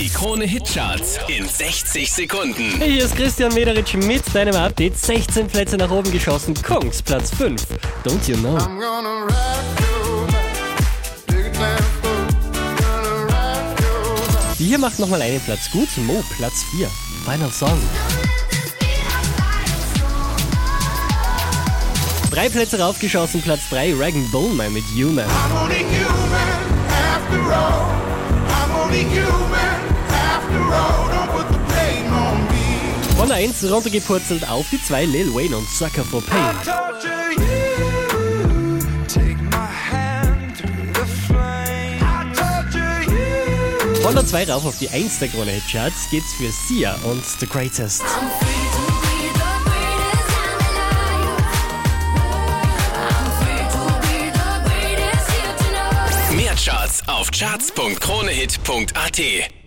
Die Krone Hitcharts in 60 Sekunden. Hier ist Christian Mederitsch mit deinem Update. 16 Plätze nach oben geschossen. Kongs Platz 5. Don't you know? I'm gonna rock you back. Big time fool. Gonna rock you back. Die hier macht nochmal einen Platz gut. Mo, Platz 4. Final Song. Drei Plätze raufgeschossen. Platz 3. Rag Bowman mit Human. I'm only human after all. I'm only human Von der 1 runtergepurzelt auf die 2. Lil Wayne und Sucker for Pain. Von der 2 rauf auf die 1 der Krone Hitcharts geht's für Sia und The Greatest. Mehr Charts auf charts.kronehit.at.